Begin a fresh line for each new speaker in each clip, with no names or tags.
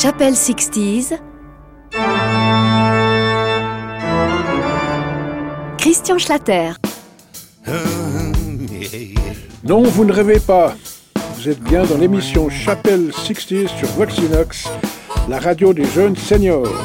Chapelle 60s. Christian Schlatter.
Non, vous ne rêvez pas. Vous êtes bien dans l'émission Chapelle 60s sur Voxinox, la radio des jeunes seniors.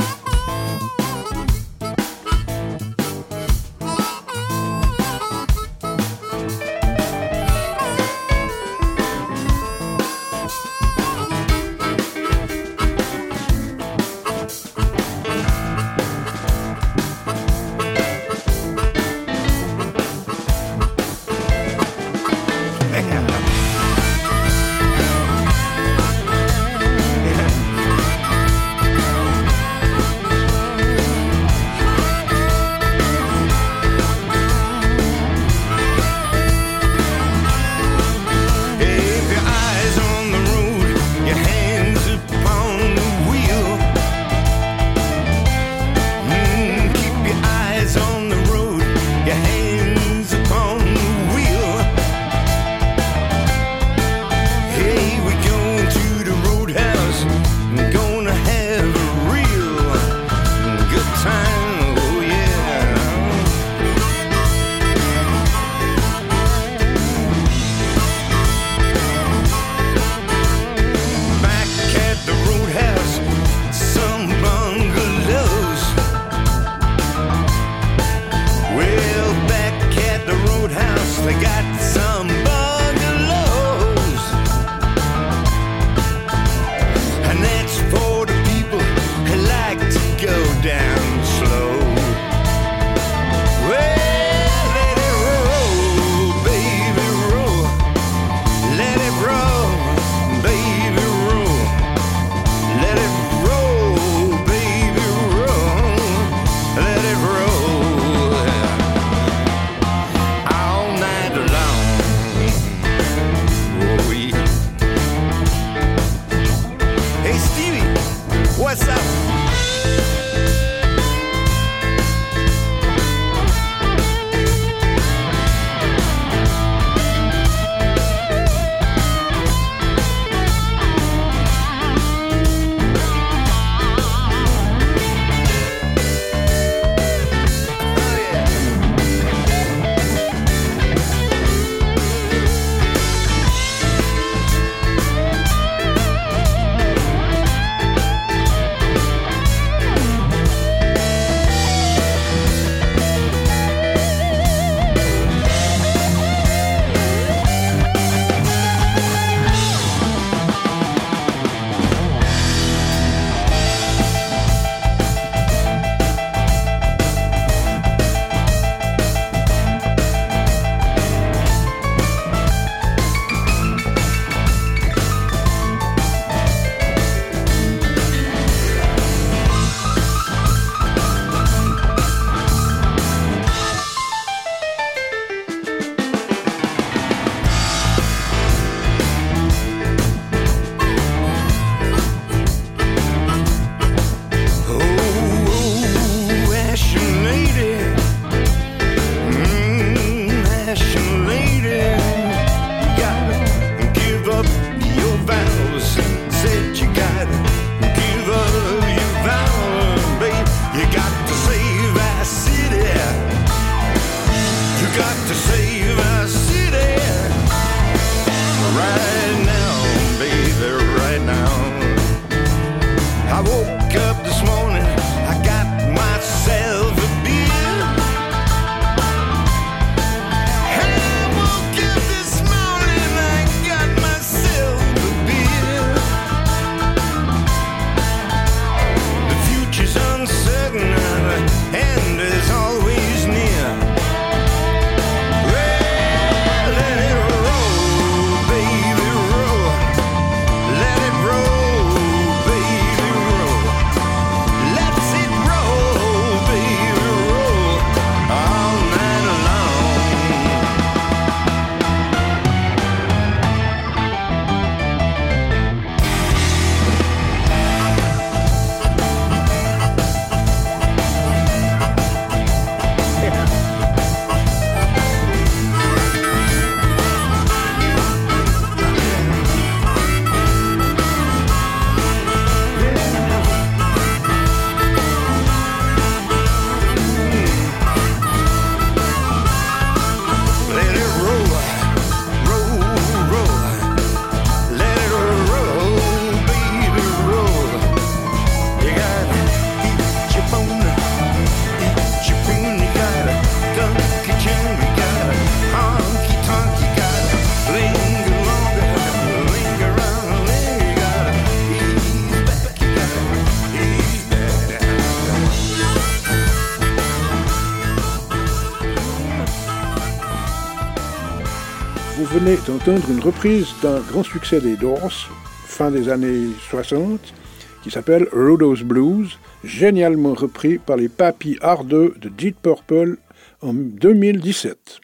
Une reprise d'un grand succès des Doors, fin des années 60, qui s'appelle Rhodos Blues, génialement repris par les papis ardeux de Deep Purple en 2017.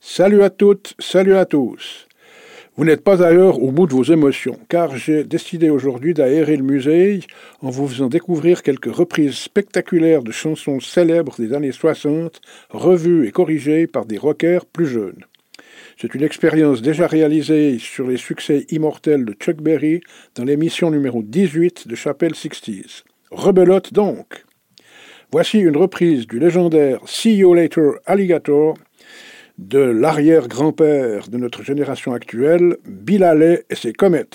Salut à toutes, salut à tous. Vous n'êtes pas ailleurs au bout de vos émotions, car j'ai décidé aujourd'hui d'aérer le musée en vous faisant découvrir quelques reprises spectaculaires de chansons célèbres des années 60, revues et corrigées par des rockers plus jeunes. C'est une expérience déjà réalisée sur les succès immortels de Chuck Berry dans l'émission numéro 18 de Chapelle 60s. Rebelote donc! Voici une reprise du légendaire See You Later Alligator de l'arrière-grand-père de notre génération actuelle, Bill Haley et ses Comets.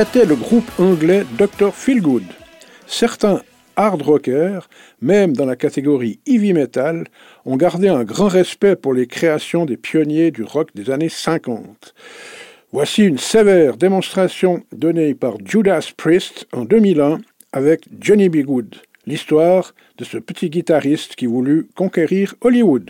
C'était le groupe anglais Dr. Feelgood. Certains hard rockers, même dans la catégorie heavy metal, ont gardé un grand respect pour les créations des pionniers du rock des années 50. Voici une sévère démonstration donnée par Judas Priest en 2001 avec Johnny B. Good, l'histoire de ce petit guitariste qui voulut conquérir Hollywood.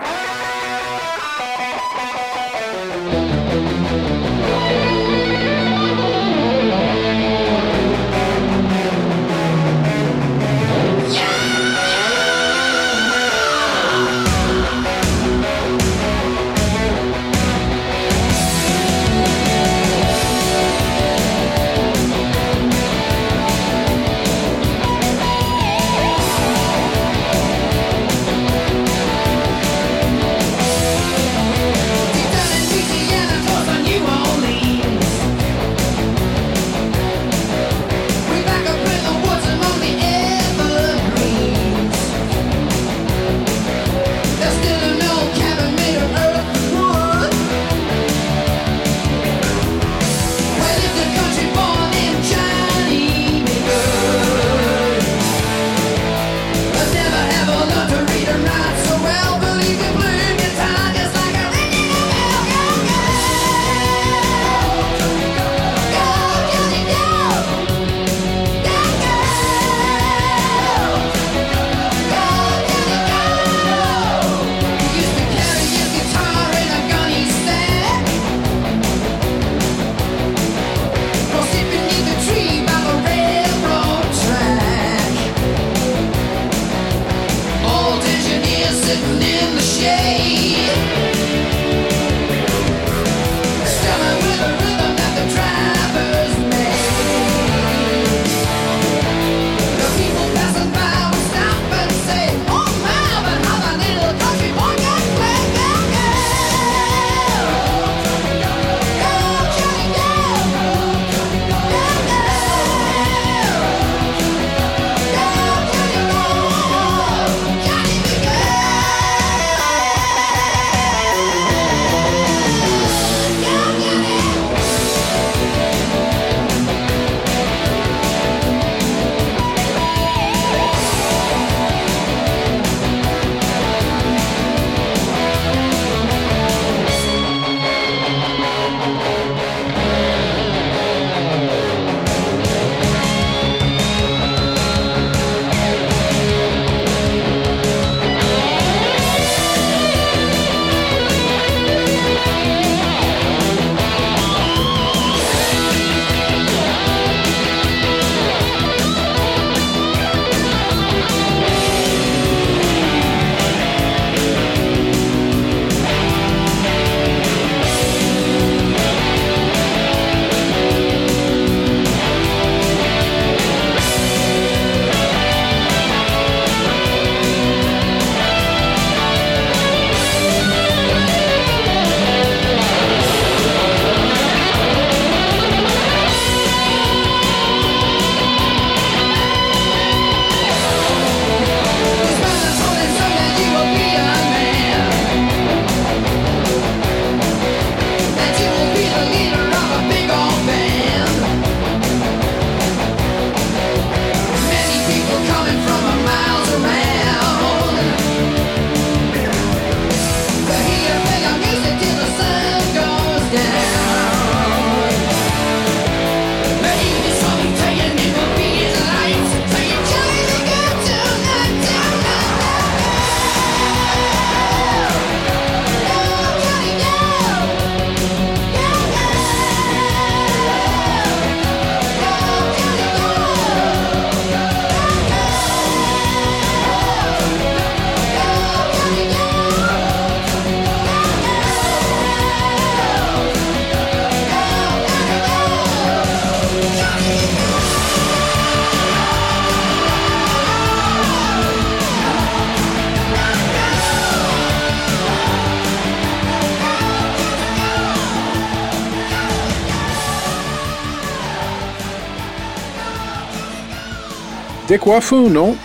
Décoiffant, non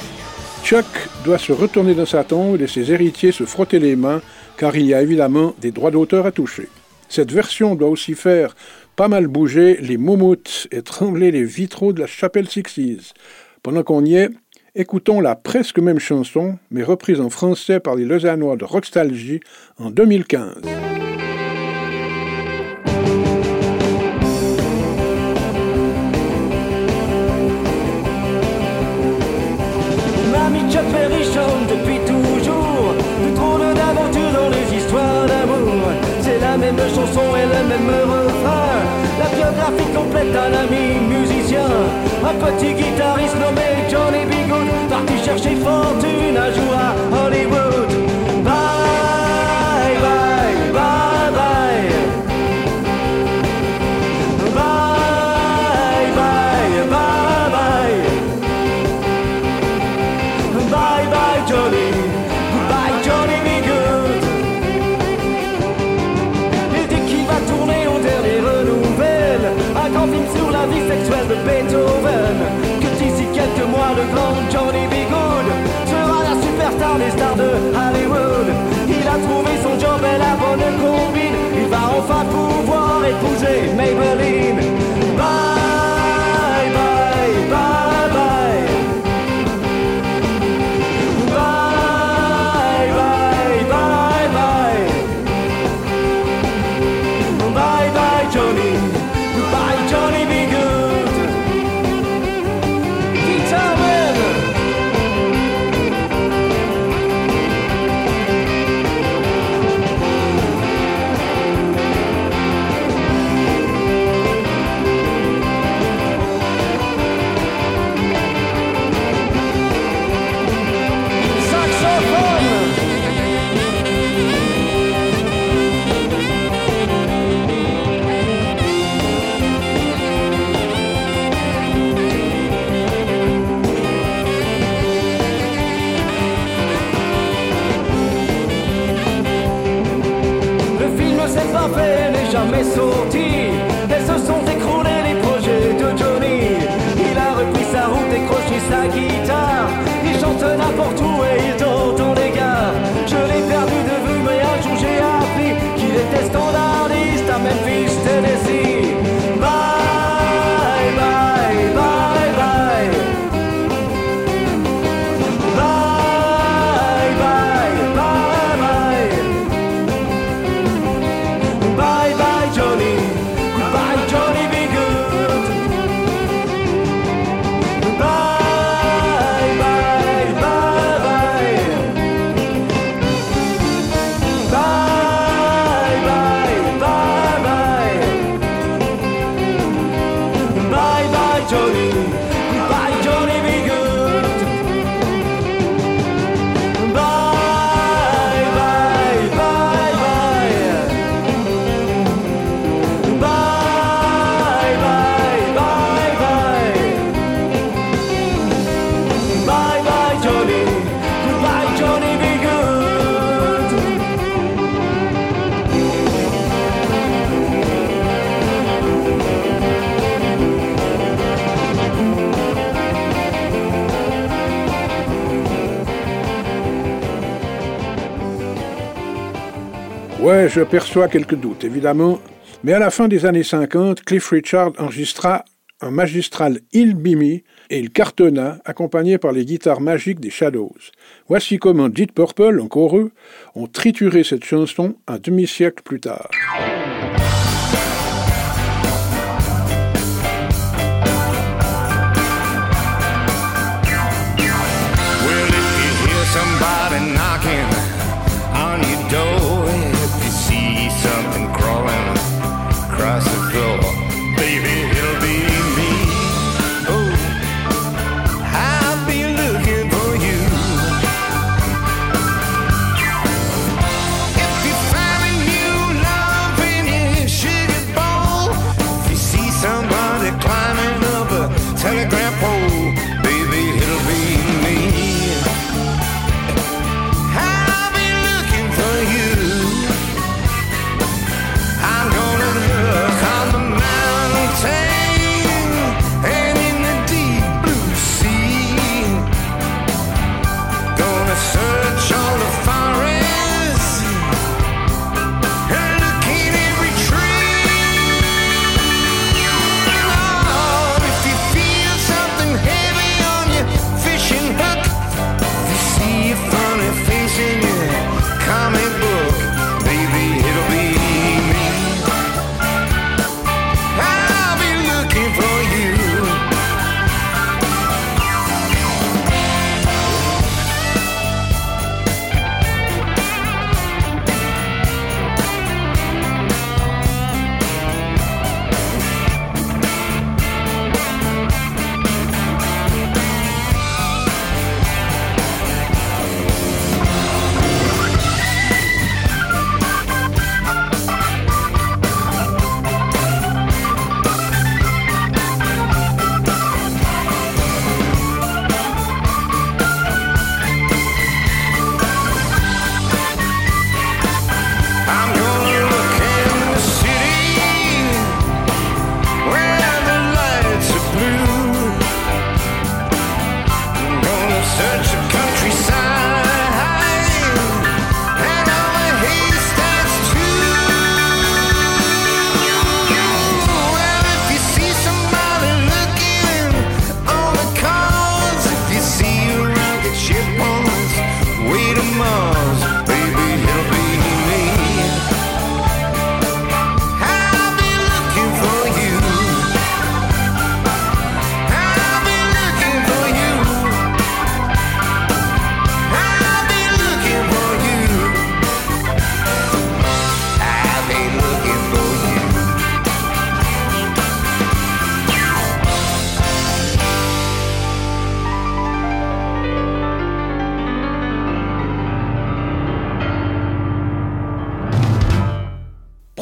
Chuck doit se retourner dans sa tombe et ses héritiers se frotter les mains, car il y a évidemment des droits d'auteur à toucher. Cette version doit aussi faire pas mal bouger les moumoutes et trembler les vitraux de la chapelle Sixties. Pendant qu'on y est, écoutons la presque même chanson, mais reprise en français par les Lausannois de Rockstalgie en 2015.
Ouais, je perçois quelques doutes, évidemment. Mais à la fin des années 50, Cliff Richard enregistra un magistral Il Bimi et il cartonna, accompagné par les guitares magiques des Shadows. Voici comment Deep Purple, encore eux, ont trituré cette chanson un demi-siècle plus tard.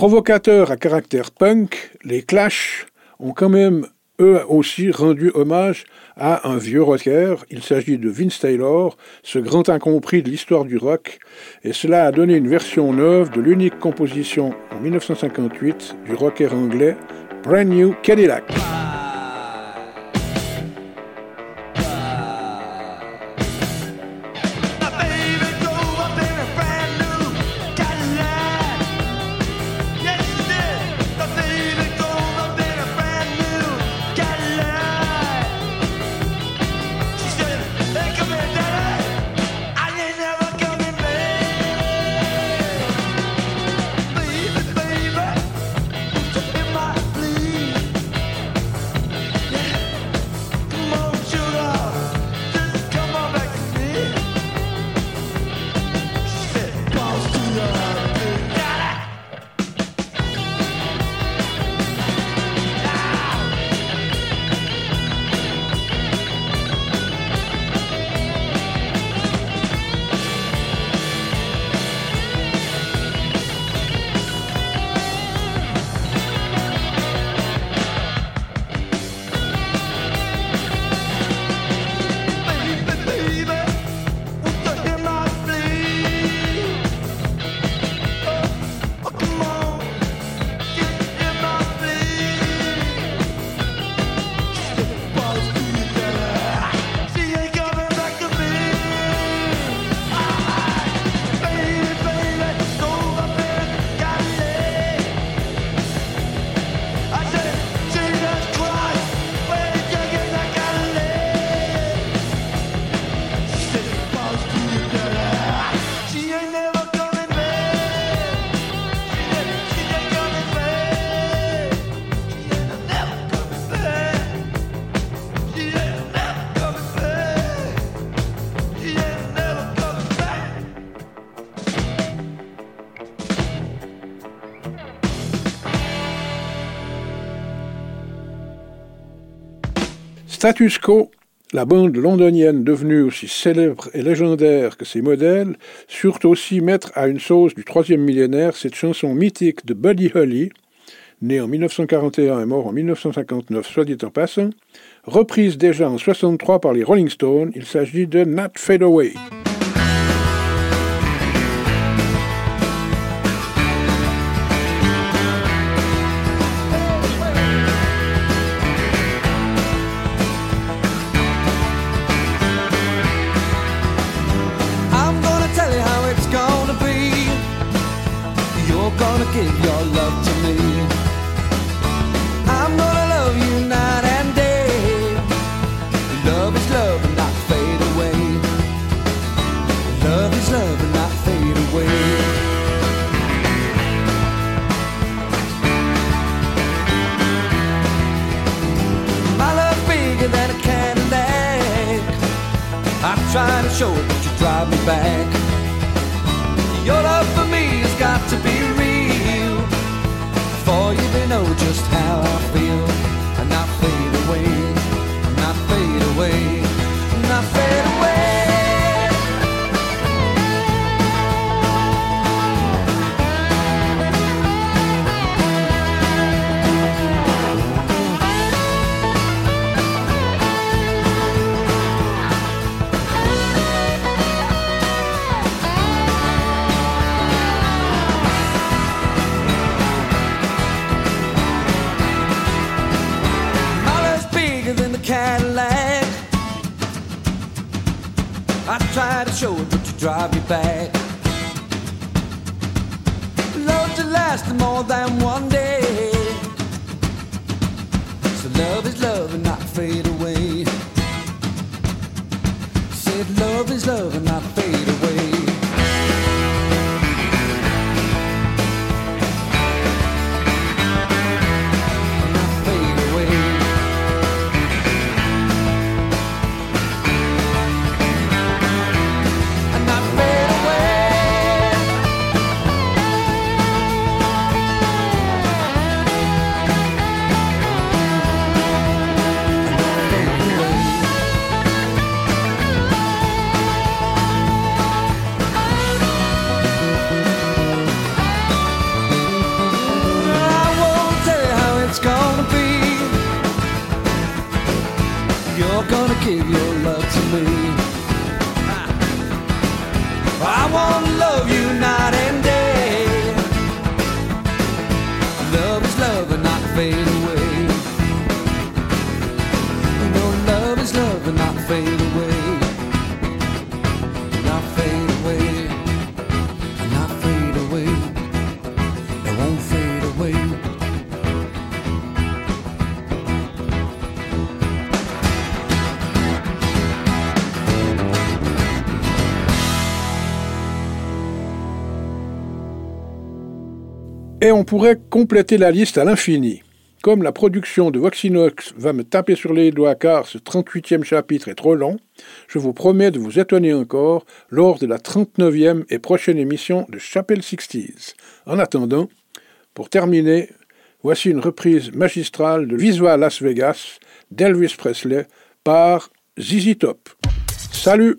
Provocateurs à caractère punk, les Clash ont quand même
eux aussi rendu hommage à un vieux rocker. Il s'agit de Vince Taylor, ce grand incompris de l'histoire du rock, et cela a donné une version neuve de l'unique composition en 1958 du rocker anglais Brand New Cadillac. Status Quo, la bande londonienne devenue aussi célèbre et légendaire que ses modèles, surent aussi mettre à une sauce du troisième millénaire cette chanson mythique de Buddy Holly, né en 1941 et mort en 1959, soit dit en passant, reprise déjà en 63 par les Rolling Stones, il s'agit de Not Fade Away.
Et on pourrait compléter la liste à l'infini. Comme la production de Voxinox va me taper sur les doigts car ce 38e chapitre est trop long, je vous promets de vous étonner encore lors de la 39e et prochaine émission de Chapelle 60s. En attendant, pour terminer, voici une reprise magistrale de Visual Las Vegas d'Elvis Presley par ZZ Top. Salut